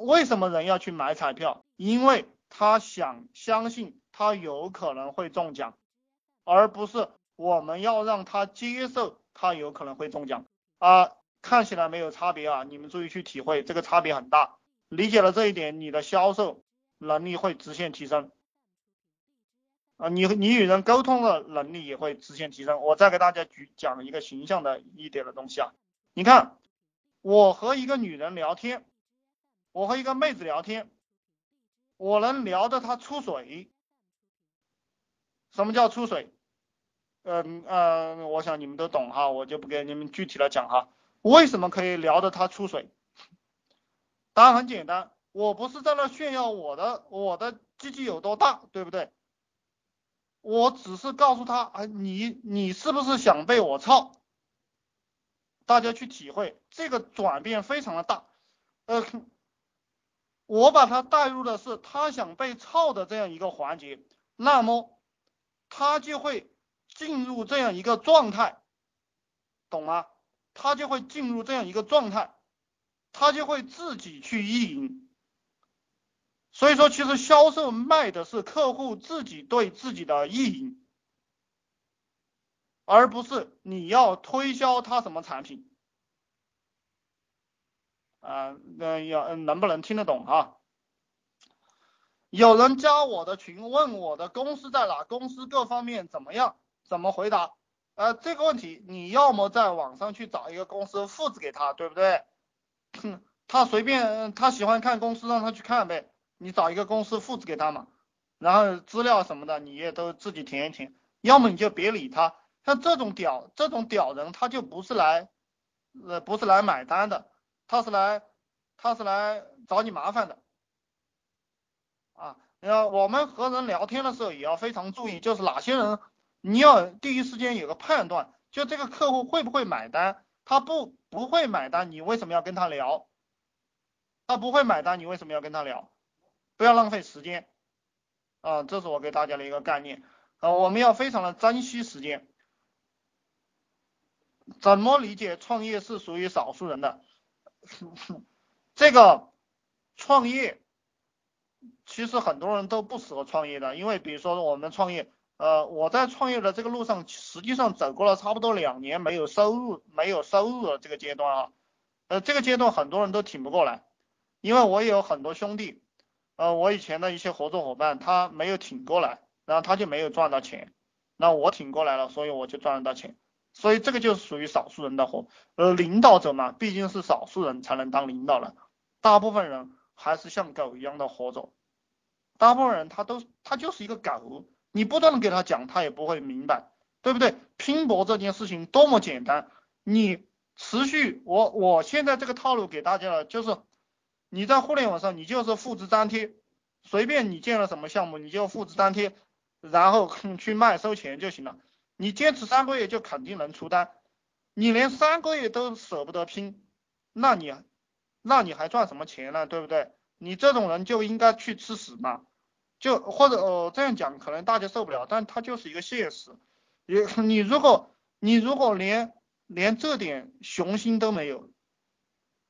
为什么人要去买彩票？因为他想相信他有可能会中奖，而不是我们要让他接受他有可能会中奖啊。看起来没有差别啊，你们注意去体会，这个差别很大。理解了这一点，你的销售能力会直线提升啊，你你与人沟通的能力也会直线提升。我再给大家举讲一个形象的一点的东西啊，你看，我和一个女人聊天，我和一个妹子聊天，我能聊得她出水。什么叫出水？嗯嗯，我想你们都懂哈，我就不给你们具体的讲哈。为什么可以聊得她出水？答案很简单，我不是在那炫耀我的我的鸡鸡有多大，对不对？我只是告诉他，啊，你你是不是想被我操？大家去体会，这个转变非常的大。呃，我把他带入的是他想被操的这样一个环节，那么他就会进入这样一个状态，懂吗？他就会进入这样一个状态，他就会自己去意淫。所以说，其实销售卖的是客户自己对自己的意淫，而不是你要推销他什么产品。啊，那要能不能听得懂啊？有人加我的群，问我的公司在哪，公司各方面怎么样，怎么回答？呃，这个问题你要么在网上去找一个公司复制给他，对不对？他随便他喜欢看公司，让他去看呗。你找一个公司复制给他嘛，然后资料什么的你也都自己填一填。要么你就别理他。像这种屌这种屌人，他就不是来呃不是来买单的，他是来他是来找你麻烦的。啊，然后，我们和人聊天的时候也要非常注意，就是哪些人。你要第一时间有个判断，就这个客户会不会买单？他不不会买单，你为什么要跟他聊？他不会买单，你为什么要跟他聊？不要浪费时间啊！这是我给大家的一个概念啊，我们要非常的珍惜时间。怎么理解创业是属于少数人的？这个创业其实很多人都不适合创业的，因为比如说我们创业。呃，我在创业的这个路上，实际上走过了差不多两年没有收入，没有收入的这个阶段啊。呃，这个阶段很多人都挺不过来，因为我有很多兄弟，呃，我以前的一些合作伙伴，他没有挺过来，然后他就没有赚到钱。那我挺过来了，所以我就赚得到钱。所以这个就是属于少数人的活。而，领导者嘛，毕竟是少数人才能当领导人，大部分人还是像狗一样的活着。大部分人他都他就是一个狗。你不断的给他讲，他也不会明白，对不对？拼搏这件事情多么简单，你持续，我我现在这个套路给大家了，就是你在互联网上，你就是复制粘贴，随便你建了什么项目，你就复制粘贴，然后 去卖收钱就行了。你坚持三个月就肯定能出单，你连三个月都舍不得拼，那你那你还赚什么钱呢？对不对？你这种人就应该去吃屎嘛！就或者呃这样讲可能大家受不了，但它就是一个现实。你你如果你如果连连这点雄心都没有，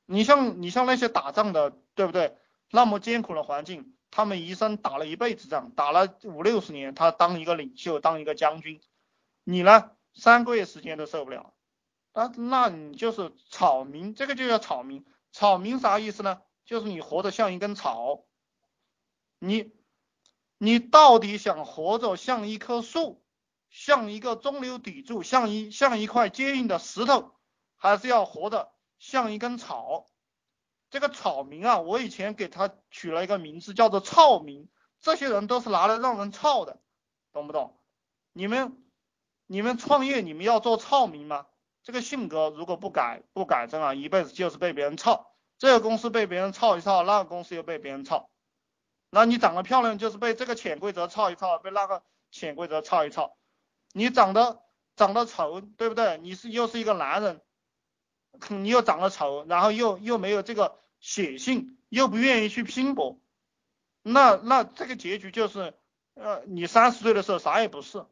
你像你像那些打仗的，对不对？那么艰苦的环境，他们一生打了一辈子仗，打了五六十年，他当一个领袖，当一个将军，你呢三个月时间都受不了，那那你就是草民，这个就叫草民。草民啥意思呢？就是你活得像一根草，你。你到底想活着像一棵树，像一个中流砥柱，像一像一块坚硬的石头，还是要活的像一根草？这个草民啊，我以前给他取了一个名字，叫做草民。这些人都是拿来让人操的，懂不懂？你们你们创业，你们要做操民吗？这个性格如果不改不改正啊，一辈子就是被别人操。这个公司被别人操一操，那个公司又被别人操。那你长得漂亮，就是被这个潜规则操一操，被那个潜规则操一操。你长得长得丑，对不对？你是又是一个男人，你又长得丑，然后又又没有这个血性，又不愿意去拼搏，那那这个结局就是，呃，你三十岁的时候啥也不是，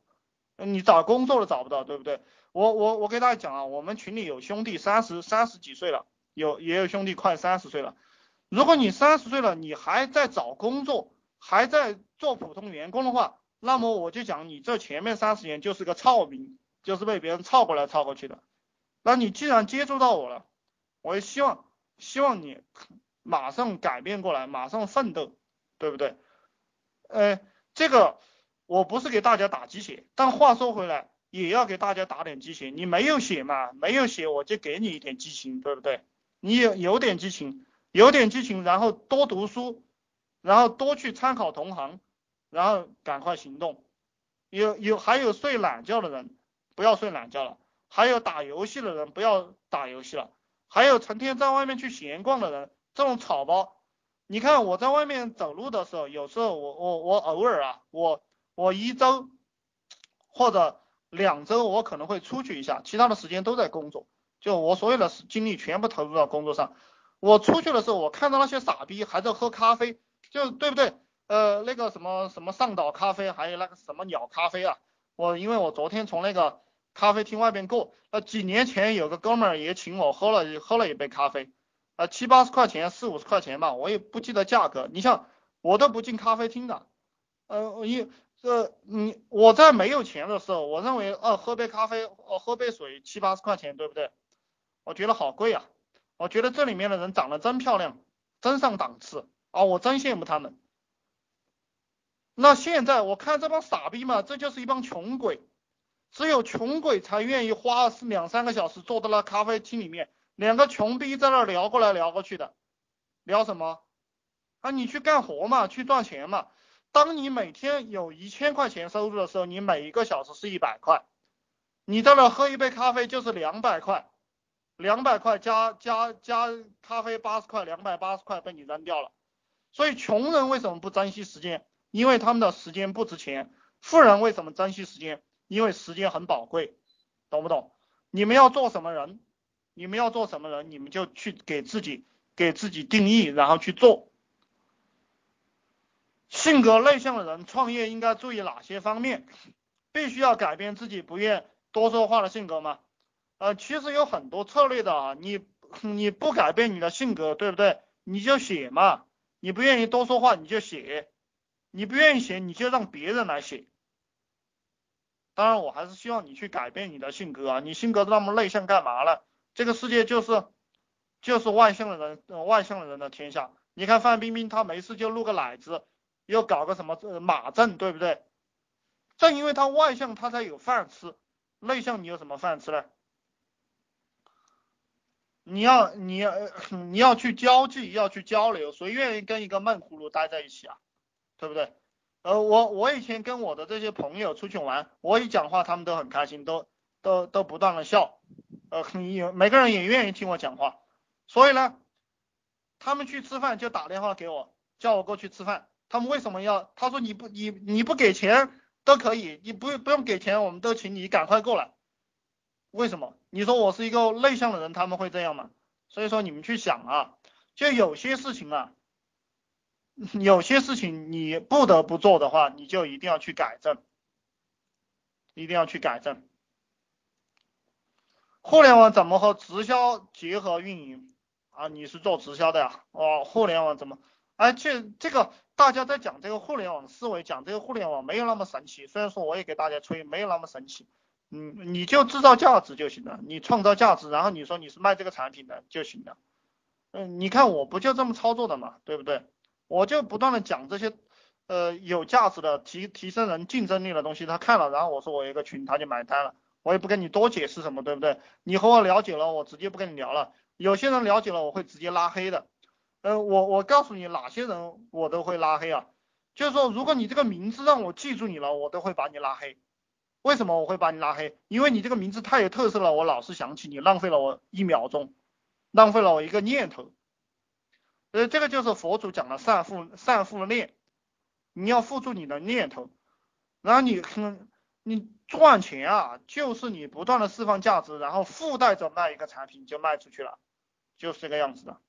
你找工作都找不到，对不对？我我我给大家讲啊，我们群里有兄弟三十三十几岁了，有也有兄弟快三十岁了。如果你三十岁了，你还在找工作，还在做普通员工的话，那么我就讲你这前面三十年就是个操民，就是被别人操过来操过去的。那你既然接触到我了，我也希望希望你马上改变过来，马上奋斗，对不对？呃，这个我不是给大家打鸡血，但话说回来，也要给大家打点鸡血。你没有血嘛？没有血，我就给你一点激情，对不对？你有有点激情。有点激情，然后多读书，然后多去参考同行，然后赶快行动。有有还有睡懒觉的人，不要睡懒觉了；还有打游戏的人，不要打游戏了；还有成天在外面去闲逛的人，这种草包。你看我在外面走路的时候，有时候我我我偶尔啊，我我一周或者两周我可能会出去一下，其他的时间都在工作，就我所有的精力全部投入到工作上。我出去的时候，我看到那些傻逼还在喝咖啡，就对不对？呃，那个什么什么上岛咖啡，还有那个什么鸟咖啡啊。我因为我昨天从那个咖啡厅外边过，呃，几年前有个哥们儿也请我喝了喝了一杯咖啡，呃，七八十块钱，四五十块钱吧，我也不记得价格。你像我都不进咖啡厅的，呃，一这你我在没有钱的时候，我认为呃喝杯咖啡，呃喝杯水七八十块钱，对不对？我觉得好贵啊。我觉得这里面的人长得真漂亮，真上档次啊！我真羡慕他们。那现在我看这帮傻逼嘛，这就是一帮穷鬼，只有穷鬼才愿意花两三个小时坐在那咖啡厅里面，两个穷逼在那聊过来聊过去的，聊什么？啊，你去干活嘛，去赚钱嘛。当你每天有一千块钱收入的时候，你每一个小时是一百块，你在那喝一杯咖啡就是两百块。两百块加加加咖啡八十块，两百八十块被你扔掉了。所以穷人为什么不珍惜时间？因为他们的时间不值钱。富人为什么珍惜时间？因为时间很宝贵，懂不懂？你们要做什么人？你们要做什么人？你们就去给自己给自己定义，然后去做。性格内向的人创业应该注意哪些方面？必须要改变自己不愿多说话的性格吗？呃，其实有很多策略的啊，你你不改变你的性格，对不对？你就写嘛，你不愿意多说话，你就写，你不愿意写，你就让别人来写。当然，我还是希望你去改变你的性格啊，你性格那么内向干嘛了？这个世界就是就是外向的人，外向的人的天下。你看范冰冰，她没事就露个奶子，又搞个什么马正，对不对？正因为他外向，他才有饭吃。内向，你有什么饭吃呢？你要你要你要去交际，要去交流，谁愿意跟一个闷葫芦待在一起啊？对不对？呃，我我以前跟我的这些朋友出去玩，我一讲话他们都很开心，都都都不断的笑，呃，也每个人也愿意听我讲话，所以呢，他们去吃饭就打电话给我，叫我过去吃饭。他们为什么要？他说你不你你不给钱都可以，你不不用给钱，我们都请你赶快过来。为什么？你说我是一个内向的人，他们会这样吗？所以说你们去想啊，就有些事情啊，有些事情你不得不做的话，你就一定要去改正，一定要去改正。互联网怎么和直销结合运营啊？你是做直销的呀？哦，互联网怎么？哎，这这个大家在讲这个互联网思维，讲这个互联网没有那么神奇。虽然说我也给大家吹，没有那么神奇。嗯，你就制造价值就行了，你创造价值，然后你说你是卖这个产品的就行了。嗯，你看我不就这么操作的嘛，对不对？我就不断的讲这些呃有价值的提提升人竞争力的东西，他看了，然后我说我有一个群，他就买单了，我也不跟你多解释什么，对不对？你和我了解了，我直接不跟你聊了。有些人了解了，我会直接拉黑的。呃，我我告诉你哪些人我都会拉黑啊，就是说如果你这个名字让我记住你了，我都会把你拉黑。为什么我会把你拉黑？因为你这个名字太有特色了，我老是想起你，浪费了我一秒钟，浪费了我一个念头。呃，这个就是佛祖讲的善负善负念，你要付出你的念头，然后你你赚钱啊，就是你不断的释放价值，然后附带着卖一个产品就卖出去了，就是这个样子的。